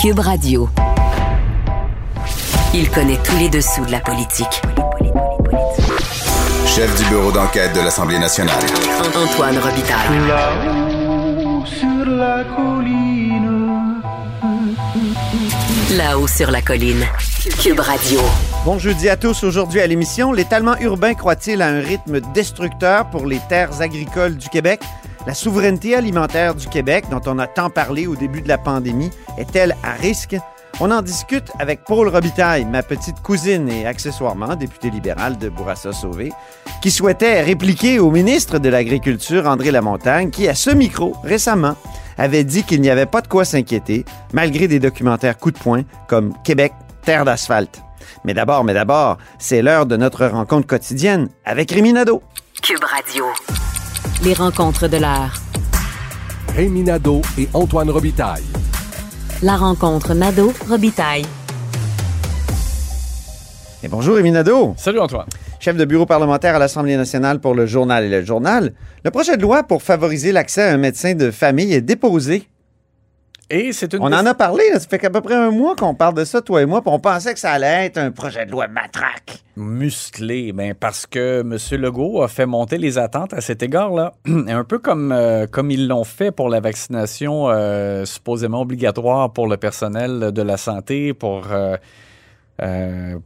Cube Radio. Il connaît tous les dessous de la politique. Chef du bureau d'enquête de l'Assemblée nationale. Antoine Robitaille. Là-haut sur la colline. Là-haut sur la colline. Cube Radio. Bon jeudi à tous. Aujourd'hui à l'émission, l'étalement urbain croît-il à un rythme destructeur pour les terres agricoles du Québec? La souveraineté alimentaire du Québec, dont on a tant parlé au début de la pandémie, est-elle à risque? On en discute avec Paul Robitaille, ma petite cousine et accessoirement députée libérale de Bourassa-Sauvé, qui souhaitait répliquer au ministre de l'Agriculture, André Lamontagne, qui, à ce micro, récemment, avait dit qu'il n'y avait pas de quoi s'inquiéter, malgré des documentaires coup de poing comme Québec, terre d'asphalte. Mais d'abord, mais d'abord, c'est l'heure de notre rencontre quotidienne avec Rémi Nadeau. Cube Radio. Les rencontres de l'heure. Rémi Nadeau et Antoine Robitaille. La rencontre Nadeau-Robitaille. Et bonjour Rémi Nadeau, Salut Antoine. chef de bureau parlementaire à l'Assemblée nationale pour le journal et le journal. Le projet de loi pour favoriser l'accès à un médecin de famille est déposé. Et c'est une On en a parlé, là, ça fait qu'à peu près un mois qu'on parle de ça, toi et moi, puis on pensait que ça allait être un projet de loi matraque. musclée, ben parce que M. Legault a fait monter les attentes à cet égard-là. un peu comme, euh, comme ils l'ont fait pour la vaccination euh, supposément obligatoire pour le personnel de la santé, pour euh,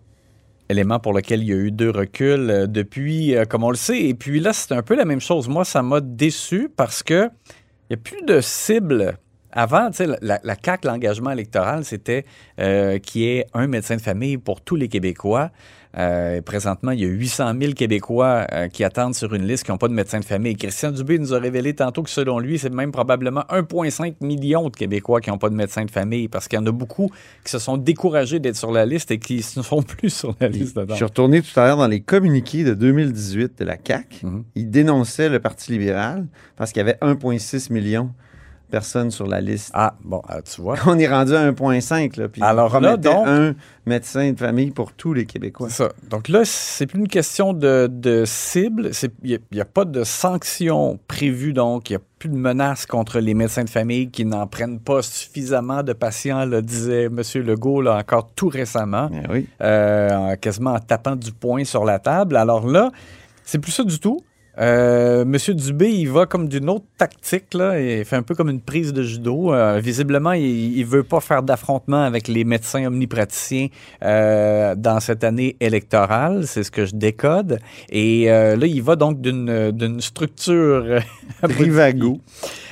élément pour lequel il y a eu deux reculs depuis, comme on le sait. Et puis là, c'est un peu la même chose. Moi, ça m'a déçu parce que il n'y a plus de cible. Avant, tu sais, la, la CAQ, l'engagement électoral, c'était euh, qu'il y ait un médecin de famille pour tous les Québécois. Euh, présentement, il y a 800 000 Québécois euh, qui attendent sur une liste qui n'ont pas de médecin de famille. Christian Dubé nous a révélé tantôt que selon lui, c'est même probablement 1,5 million de Québécois qui n'ont pas de médecin de famille parce qu'il y en a beaucoup qui se sont découragés d'être sur la liste et qui ne sont plus sur la liste. Je dedans. suis retourné tout à l'heure dans les communiqués de 2018 de la CAQ. Mhm. Ils dénonçaient le Parti libéral parce qu'il y avait 1,6 million personnes sur la liste. Ah, bon, ah, tu vois. On est rendu à 1,5. Là, puis Alors on là, promettait donc- un médecin de famille pour tous les Québécois. C'est ça. Donc là, c'est plus une question de, de cible. Il n'y a, pas de sanctions prévues, donc il n'y a plus de menaces contre les médecins de famille qui n'en prennent pas suffisamment de patients, là, disait M. Legault là, encore tout récemment, Eh oui. euh, en- quasiment en tapant du poing sur la table. Alors là, c'est plus ça du tout. Euh, Monsieur Dubé, il va comme d'une autre tactique, là. Il fait un peu comme une prise de judo. Euh, visiblement, il, veut pas faire d'affrontement avec les médecins omnipraticiens euh, dans cette année électorale. C'est ce que je décode. Et euh, là, il va donc d'une structure euh, Trivago.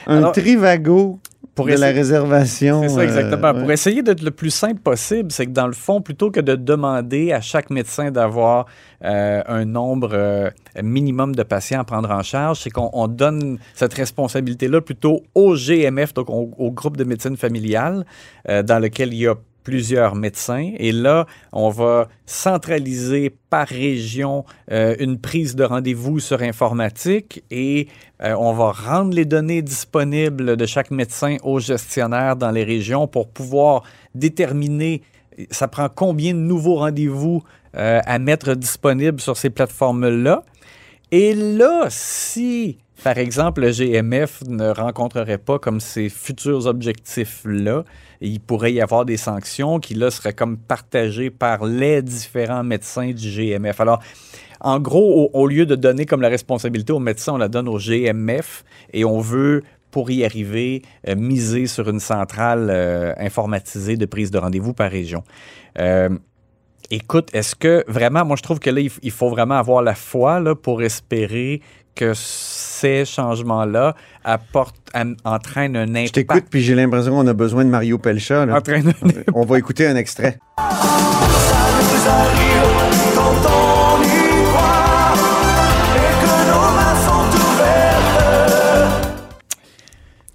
Un Alors, trivago pour de la réservation. C'est ça, exactement. euh, Pour essayer d'être le plus simple possible, c'est que dans le fond, plutôt que de demander à chaque médecin d'avoir euh, un nombre euh, minimum de patients à prendre en charge, c'est qu'on on donne cette responsabilité-là plutôt au GMF, donc au, au groupe de médecine familiale, dans lequel il y a plusieurs médecins. Et là, on va centraliser par région euh, une prise de rendez-vous sur informatique et euh, on va rendre les données disponibles de chaque médecin aux gestionnaires dans les régions pour pouvoir déterminer ça prend combien de nouveaux rendez-vous euh, à mettre disponibles sur ces plateformes-là. Et là, si, par exemple, le GMF ne rencontrerait pas comme ces futurs objectifs-là, il pourrait y avoir des sanctions qui, là, seraient comme partagées par les différents médecins du GMF. Alors, en gros, au, lieu de donner comme la responsabilité aux médecins, on la donne au GMF et on veut pour y arriver, euh, miser sur une centrale euh, informatisée de prise de rendez-vous par région. Euh, écoute, est-ce que vraiment, moi je trouve que là, il, faut vraiment avoir la foi pour espérer que ces changements-là apportent, entraînent un Je impact. t'écoute, puis j'ai l'impression qu'on a besoin de Mario Pelcha. là. On va écouter un extrait.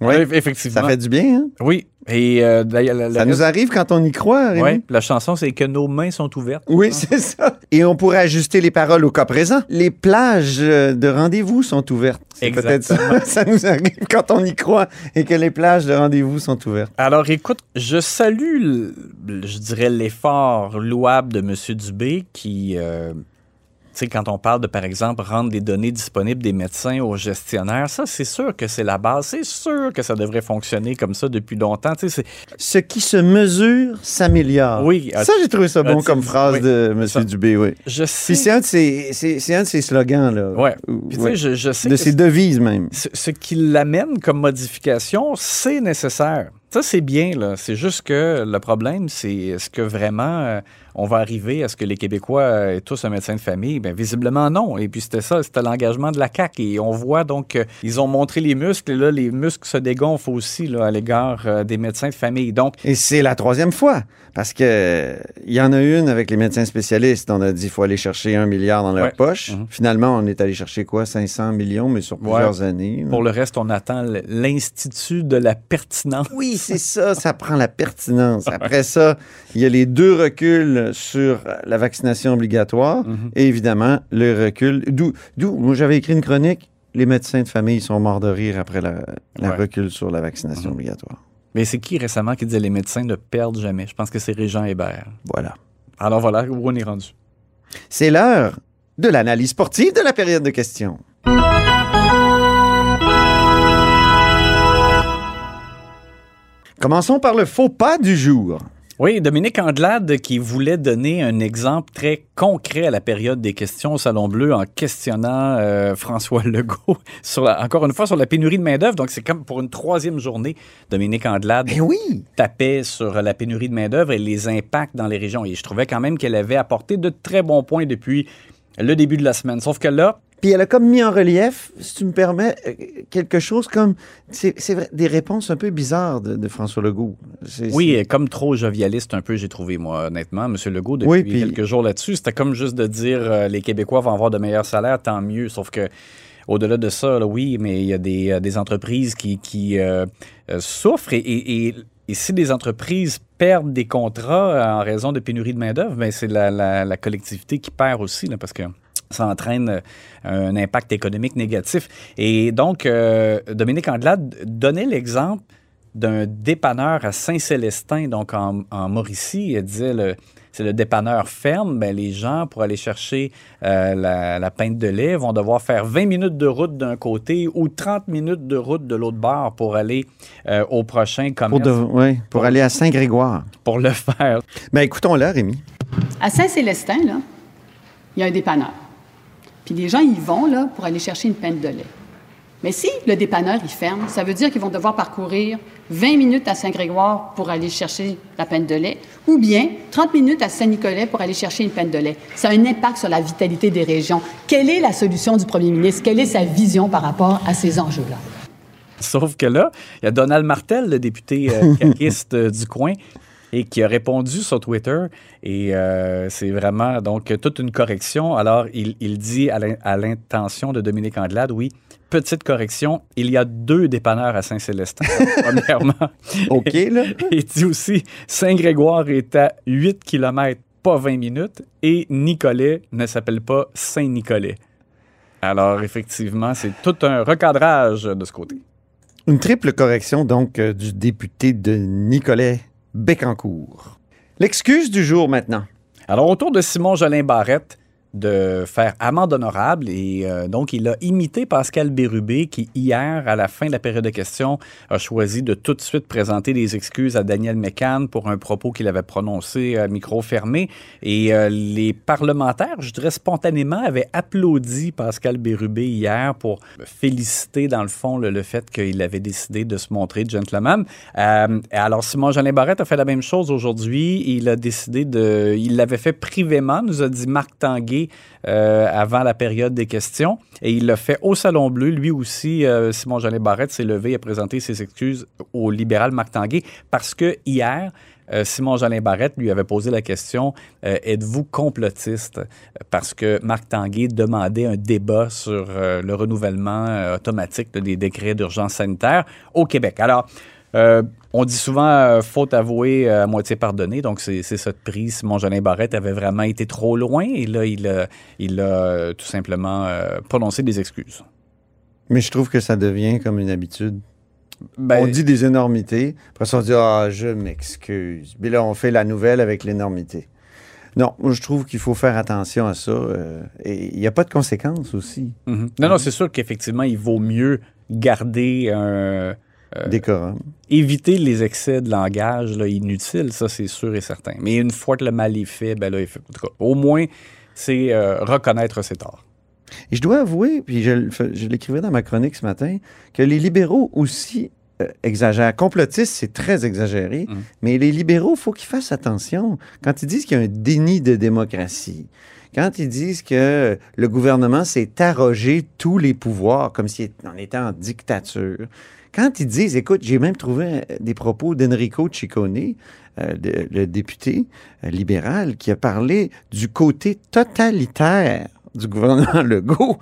Oui, effectivement. Ça fait du bien, hein? Oui. Et euh, d'ailleurs, la- la- Ça nous arrive quand on y croit, Rémi. Ouais, la chanson, c'est que nos mains sont ouvertes. Oui, c'est ça. Et on pourrait ajuster les paroles au cas présent. Les plages de rendez-vous sont ouvertes. C'est peut-être ça. Ça nous arrive quand on y croit et que les plages de rendez-vous sont ouvertes. Alors, écoute, je salue, je dirais, l'effort louable de M. Dubé qui, euh, sais, quand on parle de, par exemple, rendre les données disponibles des médecins aux gestionnaires, ça, c'est sûr que c'est la base. C'est sûr que ça devrait fonctionner comme ça depuis longtemps. Tu sais, c'est- Ce qui se mesure s'améliore. Oui, Ça, j'ai trouvé ça bon as-tu comme phrase oui. de M. Ça- Dubé, oui. je Puis sais. c'est un, de ses- c'est- un de ses slogans, là. Ouais. Ou- Puis, tu ouais. sais, je, je sais De ses devises, même. ce, ce qui l'amène comme modification, c'est nécessaire. Ça, c'est bien, là. C'est juste que le problème, c'est est-ce que vraiment euh, on va arriver à ce que les Québécois euh, aient tous un médecin de famille? Bien, visiblement, non. Et puis, c'était ça, c'était l'engagement de la CAQ. Et on voit donc, ils ont montré les muscles, et là, les muscles se dégonflent aussi, là, à l'égard euh, des médecins de famille. Donc, Et c'est la troisième fois. Parce que il y en a une avec les médecins spécialistes. On a dit qu'il faut aller chercher un milliard dans leur Ouais. poche. Mhm. Finalement, on est allé chercher quoi? 500 millions, mais sur Ouais. plusieurs années. pour le reste, on attend l'Institut de la pertinence. Oui, c'est ça, ça prend la pertinence. Après ça, il y a les deux reculs sur la vaccination obligatoire Mhm. et évidemment le recul. D'où, j'avais écrit une chronique, les médecins de famille sont morts de rire après la, la Ouais. recul sur la vaccination Mhm. obligatoire. Mais c'est qui récemment qui disait les médecins ne perdent jamais? Je pense que c'est Régent Hébert. Voilà. Alors voilà où on est rendu. C'est l'heure de l'analyse sportive de la période de questions. Commençons par le faux pas du jour. Oui, Dominique Andelade qui voulait donner un exemple très concret à la période des questions au Salon Bleu en questionnant euh, François Legault, sur la- encore une fois, sur la pénurie de main-d'œuvre. Donc, c'est comme pour une troisième journée, Dominique Andelade Eh oui! tapait sur la pénurie de main-d'œuvre et les impacts dans les régions. Et je trouvais quand même qu'elle avait apporté de très bons points depuis le début de la semaine. Sauf que là, Puis elle a comme mis en relief, si tu me permets, euh, quelque chose comme. C'est c'est vrai, des réponses un peu bizarres de, de François Legault. Oui, comme trop jovialiste un peu, j'ai trouvé, moi, honnêtement. Monsieur Legault, depuis Oui, puis- quelques jours là-dessus, c'était comme juste de dire euh, les Québécois vont avoir de meilleurs salaires, tant mieux. Sauf que, au-delà de ça, là, oui, mais il y a des, euh, des entreprises qui, qui euh, souffrent. Et, et- et- et si des entreprises perdent des contrats en raison de pénurie de main-d'œuvre, ben, c'est la, la- la collectivité qui perd aussi, là, parce que ça entraîne euh, un impact économique négatif. Et donc, euh, Dominique Andelade donnait l'exemple d'un dépanneur à Saint-Célestin, donc en, en Mauricie. Elle disait le, c'est le dépanneur ferme. Ben, les gens, pour aller chercher euh, la, la pinte de lait, vont devoir faire 20 minutes de route d'un côté ou 30 minutes de route de l'autre bord pour aller euh, au prochain pour, commerce de- ouais, pour aller à Saint-Grégoire. pour le faire. Ben écoutons-le, Rémi. À Saint-Célestin, là, il y a un dépanneur. Puis les gens y vont là, pour aller chercher une pinte de lait. Mais si le dépanneur il ferme, ça veut dire qu'ils vont devoir parcourir 20 minutes à Saint-Grégoire pour aller chercher la pinte de lait, ou bien 30 minutes à Saint-Nicolas pour aller chercher une pinte de lait. Ça a un impact sur la vitalité des régions. Quelle est la solution du premier ministre? Quelle est sa vision par rapport à ces enjeux-là? Sauf que là, il y a Donald Martel, le député euh, caquiste euh, du coin, et qui a répondu sur Twitter. Et euh, c'est vraiment donc toute une correction. Alors, il, il dit à l'in- à l'intention de Dominique Andelade, oui, petite correction, il y a deux dépanneurs à Saint-Célestin, premièrement. OK, là. Il dit aussi, Saint-Grégoire est à 8 km, pas 20 minutes, et Nicolet ne s'appelle pas Saint-Nicolet. Alors, effectivement, c'est tout un recadrage de ce côté. Une triple correction, donc, euh, du député de Nicolet Bécancourt. L'excuse du jour maintenant. Alors, autour de Simon Jolin Barrette, de faire amende honorable et euh, donc il a imité Pascal Bérubé qui hier à la fin de la période de questions a choisi de tout de suite présenter des excuses à Daniel Mécan pour un propos qu'il avait prononcé à micro fermé. Et euh, les parlementaires je dirais spontanément avaient applaudi Pascal Bérubé hier pour féliciter dans le fond le, fait qu'il avait décidé de se montrer gentleman. Euh, alors Simon Jolin Barrette a fait la même chose aujourd'hui. Il a décidé de il l'avait fait privément nous a dit Marc Tanguay euh, avant la période des questions. Et il l'a fait au Salon Bleu. Lui aussi, euh, Simon Jolin Barrette s'est levé et a présenté ses excuses au libéral Marc Tanguay parce que hier, euh, Simon Jolin Barrette lui avait posé la question Êtes-vous complotiste? Parce que Marc Tanguay demandait un débat sur le renouvellement automatique des décrets d'urgence sanitaire au Québec. Alors, euh, on dit souvent euh, faute avouée euh, à moitié pardonnée, donc c'est ça de prise. Simon Jolin Barrette avait vraiment été trop loin et là, il a, il a tout simplement prononcé des excuses. Mais je trouve que ça devient comme une habitude. Ben, on dit des énormités, après ça, on dit Ah, je m'excuse. Puis là, on fait la nouvelle avec l'énormité. Non, je trouve qu'il faut faire attention à ça. et il n'y a pas de conséquences aussi. Mhm. Non, non, c'est sûr qu'effectivement, il vaut mieux garder un. Euh, Décorum. éviter les excès de langage là, inutiles, ça c'est sûr et certain. Mais une fois que le mal est fait, ben là, il fait- en tout cas, au moins, c'est euh, reconnaître ses torts. Et je dois avouer, puis je, l'écrivais dans ma chronique ce matin, que les libéraux aussi euh, exagèrent. Complotistes, c'est très exagéré, Mm. mais les libéraux, il faut qu'ils fassent attention. Quand ils disent qu'il y a un déni de démocratie, quand ils disent que le gouvernement s'est arrogé tous les pouvoirs, comme si on était en dictature, quand ils disent, écoute, j'ai même trouvé euh, des propos d'Enrico Ciccone, euh, de- le député euh, libéral, qui a parlé du côté totalitaire du gouvernement Legault.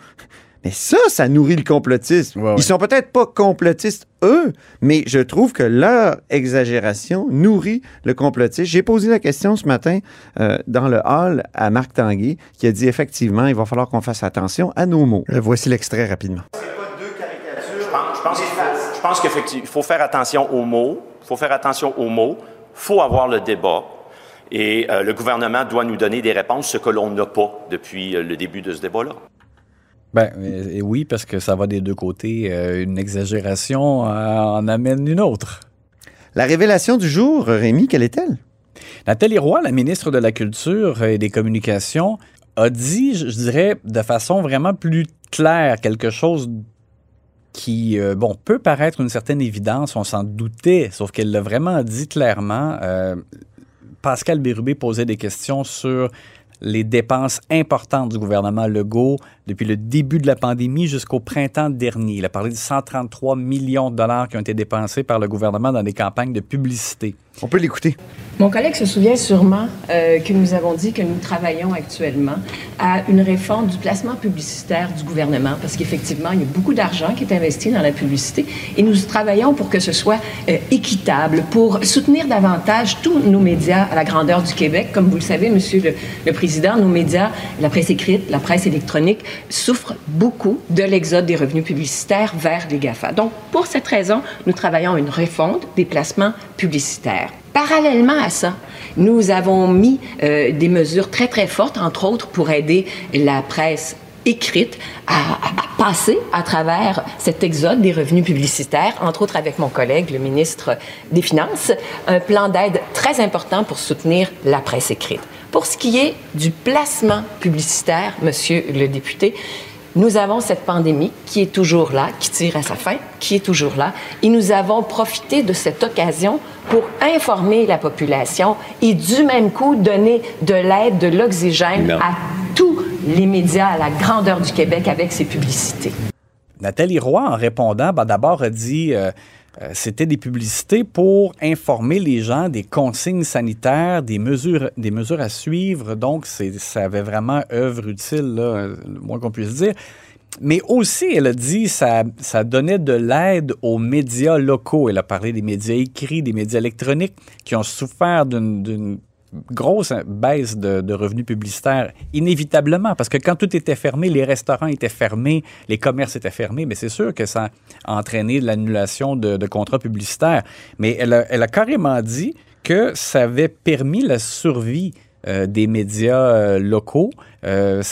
Mais ça, ça nourrit le complotisme. Ouais, ouais. Ils sont peut-être pas complotistes, eux, mais je trouve que leur exagération nourrit le complotisme. J'ai posé la question ce matin euh, dans le hall à Marc Tanguay, qui a dit effectivement, il va falloir qu'on fasse attention à nos mots. Euh, voici l'extrait rapidement. Je pense qu'il faut, je pense qu'effectivement, il faut faire attention aux mots. Il faut faire attention aux mots. Il faut avoir le débat. Et euh, le gouvernement doit nous donner des réponses, ce que l'on n'a pas depuis euh, le début de ce débat-là. Ben et oui, parce que ça va des deux côtés. Euh, une exagération euh, en amène une autre. La révélation du jour, Rémi, quelle est-elle? Nathalie Roy, la ministre de la Culture et des Communications, a dit, je, je dirais, de façon vraiment plus claire, quelque chose qui, euh, bon, peut paraître une certaine évidence, on s'en doutait, sauf qu'elle l'a vraiment dit clairement. Euh, Pascal Bérubé posait des questions sur les dépenses importantes du gouvernement Legault depuis le début de la pandémie jusqu'au printemps dernier. Il a parlé de 133 millions de dollars qui ont été dépensés par le gouvernement dans des campagnes de publicité. On peut l'écouter. Mon collègue se souvient sûrement euh, que nous avons dit que nous travaillons actuellement à une réforme du placement publicitaire du gouvernement, parce qu'effectivement, il y a beaucoup d'argent qui est investi dans la publicité, et nous travaillons pour que ce soit euh, équitable, pour soutenir davantage tous nos médias à la grandeur du Québec. Comme vous le savez, Monsieur le, le Président, nos médias, la presse écrite, la presse électronique, souffrent beaucoup de l'exode des revenus publicitaires vers les GAFA. Donc, pour cette raison, nous travaillons une refonte des placements publicitaires. Parallèlement à ça, nous avons mis euh, des mesures très, très fortes, entre autres, pour aider la presse écrite à- à passer à travers cet exode des revenus publicitaires, entre autres avec mon collègue, le ministre des Finances, un plan d'aide très important pour soutenir la presse écrite. Pour ce qui est du placement publicitaire, monsieur le député, nous avons cette pandémie qui est toujours là, qui tire à sa fin, qui est toujours là, et nous avons profité de cette occasion pour informer la population et du même coup donner de l'aide, de l'oxygène à tous les médias à la grandeur du Québec avec ces publicités. Nathalie Roy, en répondant, ben, d'abord a dit euh, euh, c'était des publicités pour informer les gens des consignes sanitaires, des mesures, des mesures à suivre. Donc, ça avait vraiment œuvre utile, le moins qu'on puisse dire. Mais aussi, elle a dit ça, ça donnait de l'aide aux médias locaux. Elle a parlé des médias écrits, des médias électroniques qui ont souffert d'une grosse baisse de, revenus publicitaires, inévitablement, parce que quand tout était fermé, les restaurants étaient fermés, les commerces étaient fermés, mais c'est sûr que ça a entraîné l'annulation de, contrats publicitaires. Mais elle a, carrément dit que ça avait permis la survie euh, des médias euh, locaux, euh.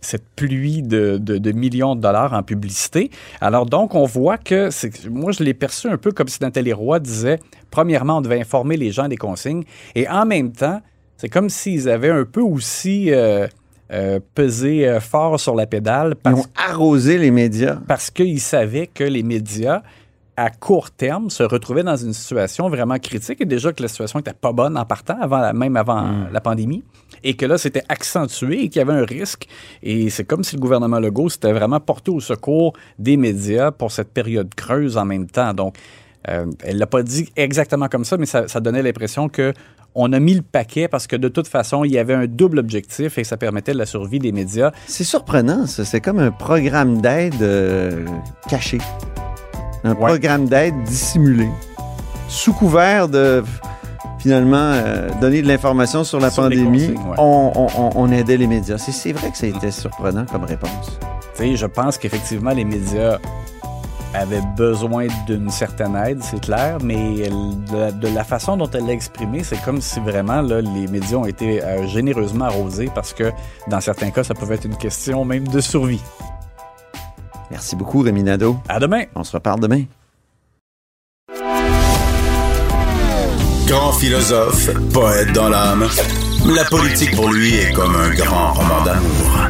Cette pluie de, de- de millions de dollars en publicité. Alors donc, on voit que, moi je l'ai perçu un peu comme si Nathalie Roy disait, premièrement, on devait informer les gens des consignes, et en même temps, c'est comme s'ils avaient un peu aussi euh, euh, pesé euh, fort sur la pédale Ils ont arrosé les médias. parce qu'ils savaient que les médias, à court terme, se retrouvaient dans une situation vraiment critique, et déjà que la situation n'était pas bonne en partant, avant, la- même avant la pandémie, et que là, c'était accentué et qu'il y avait un risque. Et c'est comme si le gouvernement Legault s'était vraiment porté au secours des médias pour cette période creuse en même temps. Donc, euh, elle l'a pas dit exactement comme ça, mais ça, ça donnait l'impression que on a mis le paquet parce que de toute façon, il y avait un double objectif et ça permettait la survie des médias. C'est surprenant, ça. C'est comme un programme d'aide euh, caché. Un Ouais. programme d'aide dissimulé. Sous couvert de, finalement, euh, donner de l'information sur la Sur pandémie, ouais. on, on- on- on aidait les médias. C'est- vrai que ça a été surprenant comme réponse. Je pense qu'effectivement, les médias avait besoin d'une certaine aide, c'est clair, mais de, la- de la façon dont elle l'a exprimé, c'est comme si vraiment là, les médias ont été euh, généreusement arrosés parce que dans certains cas, ça pouvait être une question même de survie. Merci beaucoup, Rémi Nadeau. À demain! On se reparle demain. Grand philosophe, poète dans l'âme, la politique pour lui est comme un grand roman d'amour.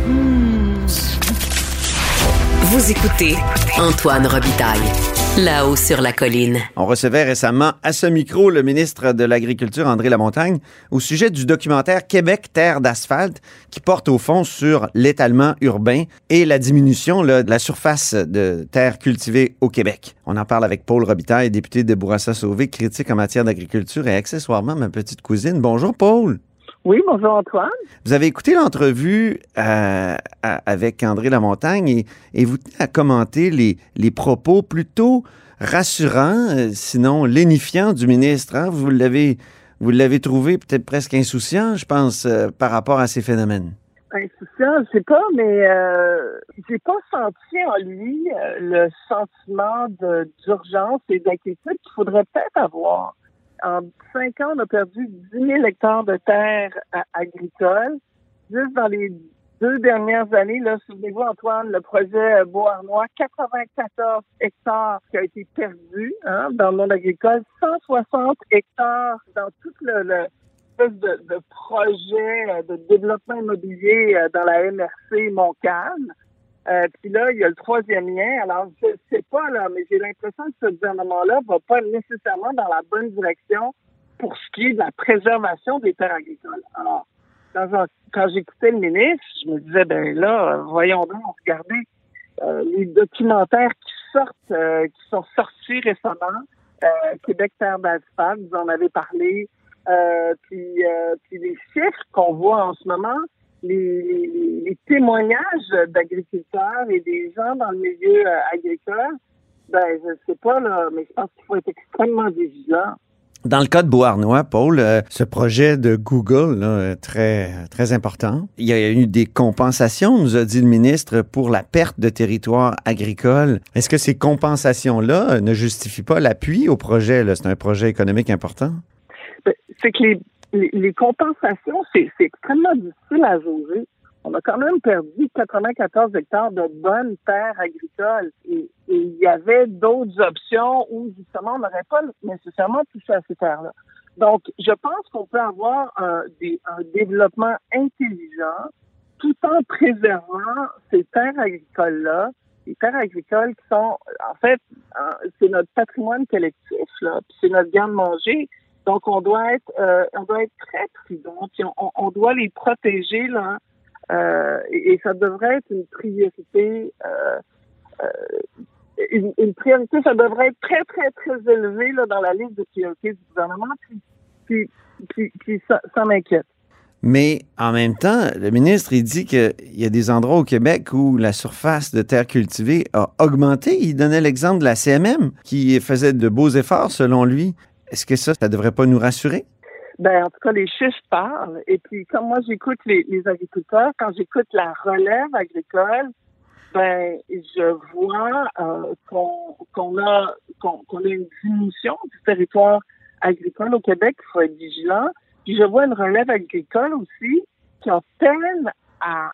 Vous écoutez Antoine Robitaille, là-haut sur la colline. On recevait récemment à ce micro le ministre de l'Agriculture, André Lamontagne, au sujet du documentaire Québec, terre d'asphalte, qui porte au fond sur l'étalement urbain et la diminution de la surface de terre cultivée au Québec. On en parle avec Paul Robitaille, député de Bourassa-Sauvé, critique en matière d'agriculture et accessoirement ma petite cousine. Bonjour, Paul. Oui, bonjour Antoine. Vous avez écouté l'entrevue euh, avec André Lamontagne et, et vous tenez à commenter les, les propos plutôt rassurants, euh, sinon lénifiants du ministre. hein. Vous l'avez vous l'avez trouvé peut-être presque insouciant, je pense, euh, par rapport à ces phénomènes. Insouciant, je sais pas, mais j'ai pas senti en lui le sentiment d'urgence et d'inquiétude qu'il faudrait peut-être avoir. En cinq ans, on a perdu 10 000 hectares de terres agricoles. Juste dans les deux dernières années, là, souvenez-vous, Antoine, le projet Beauharnois, 94 hectares qui a été perdu hein, dans le monde agricole, 160 hectares dans tout le, le de, de projet de développement immobilier euh, dans la MRC Montcalm. Euh, puis là, il y a le troisième lien. Alors, je sais pas, là, mais j'ai l'impression que ce gouvernement-là va pas nécessairement dans la bonne direction pour ce qui est de la préservation des terres agricoles. Alors, quand, quand j'écoutais le ministre, je me disais, ben là, voyons donc, regardez euh, les documentaires qui sortent, euh, qui sont sortis récemment. Euh, Québec Terre d'asphalte, vous en avez parlé. Euh, puis, euh, puis les chiffres qu'on voit en ce moment, les, les- les témoignages d'agriculteurs et des gens dans le milieu euh, agricole, ben je sais pas là, mais je pense qu'il faut être extrêmement vigilant. Dans le cas de Beauharnois, Paul, euh, ce projet de Google, là, très, très important, il y a eu des compensations, nous a dit le ministre, pour la perte de territoire agricole. Est-ce que ces compensations-là euh, ne justifient pas l'appui au projet? C'est un projet économique important. Ben, c'est que les, les, les compensations, c'est extrêmement difficile à jauger. On a quand même perdu 94 hectares de bonnes terres agricoles. Et, il y avait d'autres options où, justement, on n'aurait pas nécessairement touché à ces terres-là. Donc, je pense qu'on peut avoir un, des- un développement intelligent tout en préservant ces terres agricoles-là, les terres agricoles qui sont, en fait, hein, c'est notre patrimoine collectif, c'est notre garde-manger. Donc, on doit être, euh, on doit être très prudent, puis on, doit les protéger là. euh, et, ça devrait être une priorité. Euh, une, priorité, ça devrait être très, très, très élevé là, dans la liste de priorités du gouvernement. Puis, puis, puis, ça m'inquiète. Mais en même temps, le ministre, il dit qu'il y a des endroits au Québec où la surface de terre cultivée a augmenté. Il donnait l'exemple de la CMM qui faisait de beaux efforts selon lui. Est-ce que ça, ça devrait pas nous rassurer? Ben, en tout cas, les chiffres parlent. Et puis, comme moi, j'écoute les, agriculteurs, quand j'écoute la relève agricole, ben, je vois euh, qu'on a, qu'on a une diminution du territoire agricole au Québec. Il faut être vigilant. Puis, je vois une relève agricole aussi qui en peine à,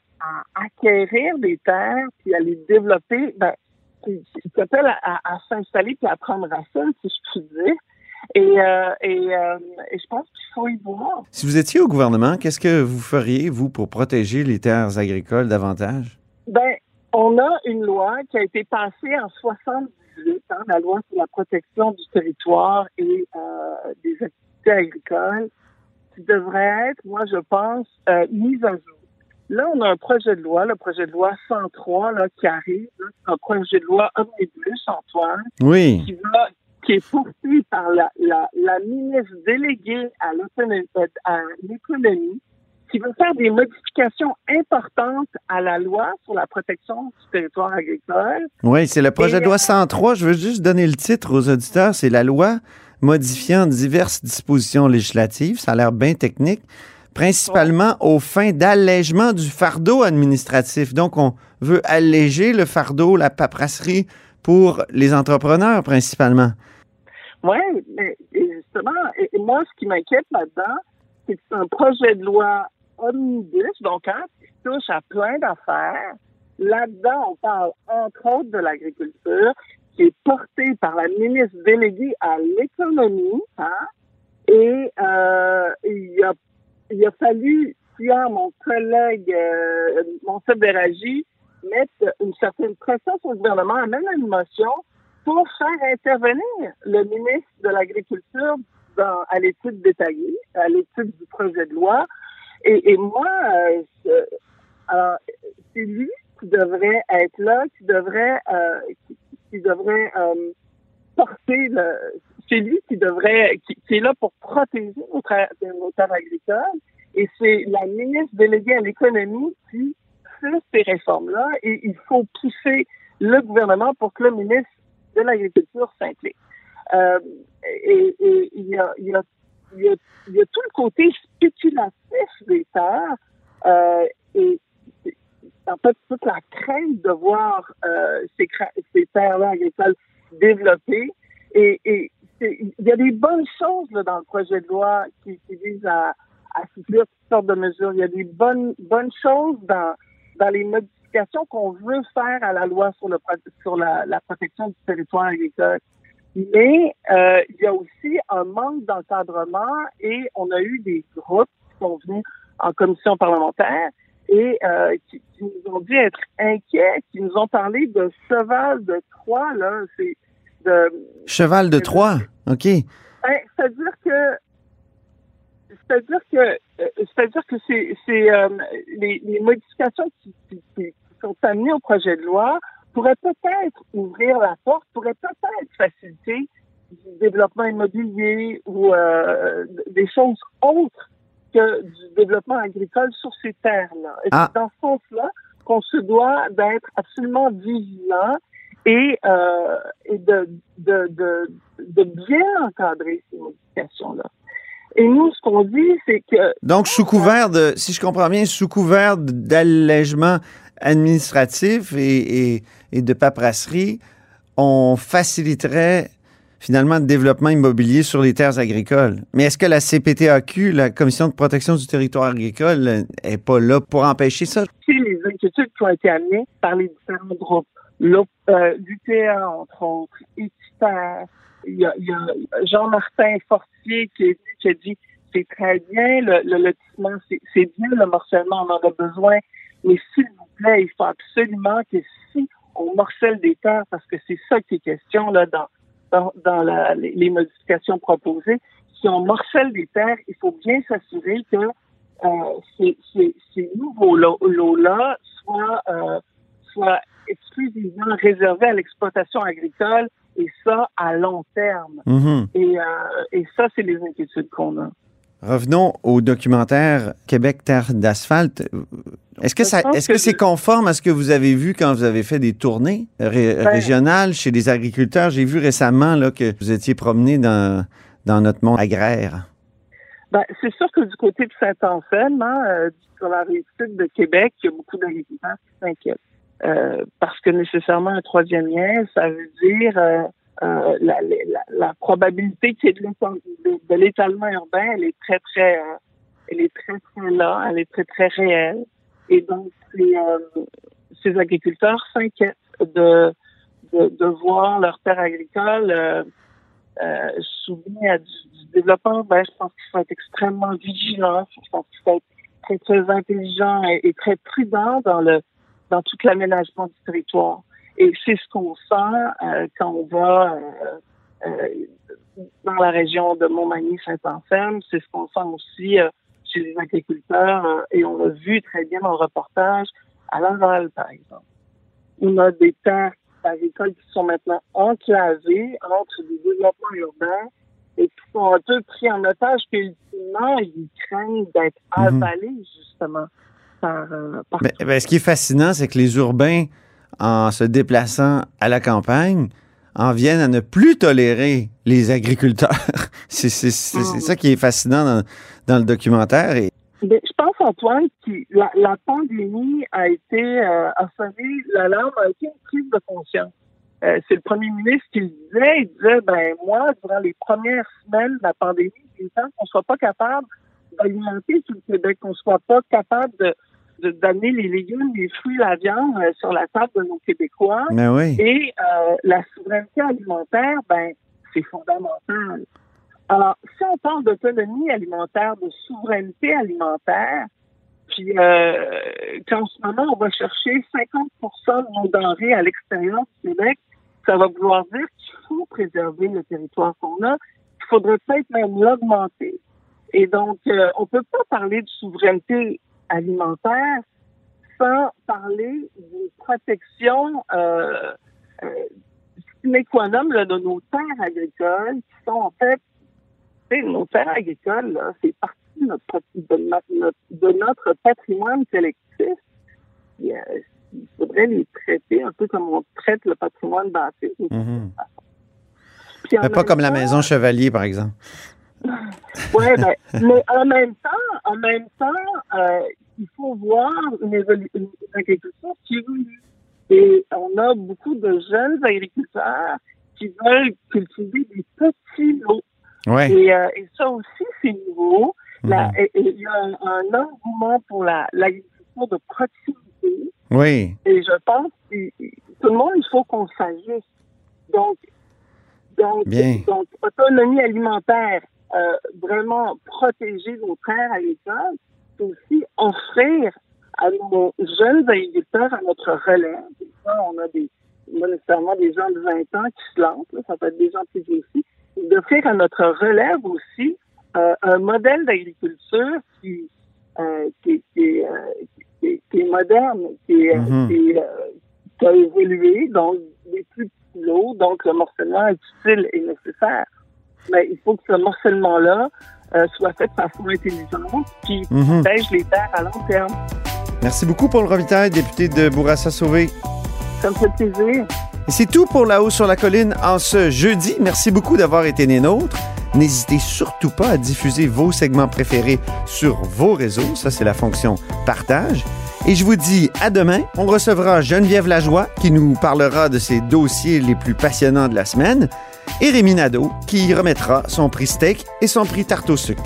acquérir des terres puis à les développer. Ben, qui, qui appelle à, à, à s'installer puis à prendre racine, si je puis dire. Et, euh, et, euh, et je pense qu'il faut y voir. Si vous étiez au gouvernement, qu'est-ce que vous feriez, vous, pour protéger les terres agricoles davantage? Ben, on a une loi qui a été passée en 78, hein, la loi sur la protection du territoire et euh, des activités agricoles, qui devrait être, moi, je pense, mise à jour. Là, on a un projet de loi, le projet de loi 103, là, qui arrive, là, un projet de loi omnibus, Antoine, Oui. qui va qui est porté par la, la, la ministre déléguée à euh, à l'économie, qui veut faire des modifications importantes à la loi sur la protection du territoire agricole. Oui, c'est le projet Et, de loi euh, 103. Je veux juste donner le titre aux auditeurs. C'est la loi modifiant diverses dispositions législatives. Ça a l'air bien technique. Principalement aux fins d'allègement du fardeau administratif. Donc, on veut alléger le fardeau, la paperasserie pour les entrepreneurs principalement. Oui, mais justement, et, moi, ce qui m'inquiète là-dedans, c'est que c'est un projet de loi omnibus, donc hein, qui touche à plein d'affaires. Là-dedans, on parle entre autres de l'agriculture, qui est portée par la ministre déléguée à l'économie, hein, et euh, il, a, fallu, hier, mon collègue, euh, Monsef Beragi, mettre une certaine pression sur le gouvernement, même une motion pour faire intervenir le ministre de l'Agriculture à l'étude détaillée, à l'étude du projet de loi. Et, moi, euh, alors, c'est lui qui devrait être là, qui devrait, euh, qui, devrait euh, porter le. C'est lui qui devrait, qui, est là pour protéger nos, nos terres agricoles. Et c'est la ministre déléguée à l'économie qui fait ces réformes-là. Et il faut pousser le gouvernement pour que le ministre de l'agriculture s'implique. Euh, et, il, y a, y a, y a, y a tout le côté spéculatif des terres euh, et en fait toute la crainte de voir euh, ces, ces terres-là agricoles développer. Et, et il y a des bonnes choses là, dans le projet de loi qui, qui visent à, à soutenir toutes sortes de mesures. Il y a des bonnes bonnes choses dans dans les modifications qu'on veut faire à la loi sur le sur la, la protection du territoire agricole. Mais euh, il y a aussi un manque d'encadrement et on a eu des groupes qui sont venus en commission parlementaire et euh, qui, qui, nous ont dit être inquiets, qui nous ont parlé de cheval de Troie, là, c'est de... Cheval de Troie, OK. Ben, c'est-à-dire que c'est-à-dire que euh, c'est-à-dire que c'est, c'est euh, les, les, modifications qui, qui, qui, sont amenées au projet de loi pourraient peut-être ouvrir la porte, pourraient peut-être faciliter du développement immobilier ou euh, des choses autres que du développement agricole sur ces terres-là. Et Ah. c'est dans ce sens-là qu'on se doit d'être absolument vigilant et, euh, et de, de, de, de bien encadrer ces modifications-là. Et nous, ce qu'on dit, c'est que... Donc, sous couvert de, si je comprends bien, sous couvert d'allègement administratif et, et, et, de paperasserie, on faciliterait finalement le développement immobilier sur les terres agricoles. Mais est-ce que la CPTAQ, la Commission de protection du territoire agricole, est pas là pour empêcher ça? C'est les inquiétudes qui ont été amenées par les différents groupes. Euh, L'UTA, entre autres, Équiterre, il y a, y a Jean-Martin Fortier qui, est, qui a dit c'est très bien le, le lotissement, c'est bien le morcellement, on en a besoin, mais s'il vous plaît, il faut absolument que si on morcelle des terres, parce que c'est ça qui est question là dans dans, dans la, les, les, modifications proposées, si on morcelle des terres, il faut bien s'assurer que euh, ces, ces, ces, nouveaux lots-là soient, euh, soient exclusivement réservés à l'exploitation agricole et ça à long terme. Et, euh, et, ça, c'est les inquiétudes qu'on a. Revenons au documentaire Québec Terre d'asphalte. Est-ce que ça, est-ce que c'est je... conforme à ce que vous avez vu quand vous avez fait des tournées ré ben, régionales chez des agriculteurs? J'ai vu récemment là, que vous étiez promené dans, dans notre monde agraire. Ben, c'est sûr que du côté de Saint-Anselme, hein, euh, sur la rive sud de Québec, il y a beaucoup d'agriculteurs qui s'inquiètent. Euh, parce que nécessairement un troisième lien, ça veut dire euh, euh, la, la, la, probabilité qu'il y ait de l'étalement urbain, elle est très très, elle est très très là, elle est très très réelle. Et donc ces, ces agriculteurs s'inquiètent de, de, de voir leur terre agricole soumise à du, du, développement urbain. Je pense qu'il faut être extrêmement vigilant. Je pense qu'il faut être très très intelligent et, et très prudent dans le dans tout l'aménagement du territoire. Et c'est ce qu'on sent euh, quand on va euh, euh, dans la région de Montmagny-Saint-Anselme. C'est ce qu'on sent aussi chez les agriculteurs et on l'a vu très bien dans le reportage à Laval, par exemple. On a des terres agricoles qui sont maintenant enclavées entre des développements urbains et qui sont un peu pris en otage, puis ultimement, ils craignent d'être avalés, mm -hmm. justement. Par, euh, par ben, ben, ce qui est fascinant, c'est que les urbains, en se déplaçant à la campagne, en viennent à ne plus tolérer les agriculteurs. c'est mmh. ça qui est fascinant dans, dans le documentaire. Et... Mais je pense, Antoine, que la, la pandémie a été, euh, a sonné, l'alarme a été une prise de conscience. euh, c'est le premier ministre qui le disait. Il disait, ben moi, durant les premières semaines de la pandémie, il temps qu'on soit pas capable d'alimenter tout le Québec, qu'on soit pas capable de de d'amener les légumes, les fruits, la viande euh, sur la table de nos Québécois. Mais oui. Et euh, la souveraineté alimentaire, ben c'est fondamental. Alors, si on parle d'autonomie alimentaire, de souveraineté alimentaire, puis euh, qu'en ce moment, on va chercher 50% de nos denrées à l'extérieur du Québec, ça va vouloir dire qu'il faut préserver le territoire qu'on a. Il faudrait peut-être même l'augmenter. Et donc, euh, on peut pas parler de souveraineté alimentaire sans parler d'une protection euh, euh, sine qua non de nos terres agricoles qui sont en fait, nos terres agricoles, c'est partie de notre, de patrimoine collectif. Et, euh, il faudrait les traiter un peu comme on traite le patrimoine bâti. Mhm. Mais pas comme la maison Chevalier, par exemple. Ouais, ben, mais en même temps, en même temps, euh, il faut voir une, évolu- une agriculture qui évolue. Et on a beaucoup de jeunes agriculteurs qui veulent cultiver des petits lots. Ouais. Et, euh, et ça aussi, c'est nouveau. Mhm. Il y a un, un engouement pour la- l'agriculture de proximité. Oui. Et je pense que tout le monde, il faut qu'on s'ajuste. Donc, donc, Bien. donc, autonomie alimentaire, euh, vraiment protéger nos terres agricoles, c'est aussi offrir à nos jeunes agriculteurs, à notre relève. Fois, on a des, pas nécessairement des gens de 20 ans qui se lancent, là, ça peut être des gens plus vieux aussi, d'offrir à notre relève aussi euh, un modèle d'agriculture qui, euh, qui, qui, est, euh, qui, est- qui est moderne, qui, euh, qui a évolué, donc des plus petits lots, donc le morcellement est utile et nécessaire. Mais il faut que ce morcellement-là euh, soit fait de façon intelligente, qui Mhm. protège les terres à long terme. Merci beaucoup, Paul Robitaille, député de Bourassa-Sauvé. Ça me fait plaisir. Et c'est tout pour La Haut sur la Colline en ce jeudi. Merci beaucoup d'avoir été des nôtres. N'hésitez surtout pas à diffuser vos segments préférés sur vos réseaux. Ça, c'est la fonction partage. Et je vous dis à demain. On recevra Geneviève Lajoie qui nous parlera de ses dossiers les plus passionnants de la semaine. Et Rémi Nadeau qui remettra son prix steak et son prix tarte au sucre.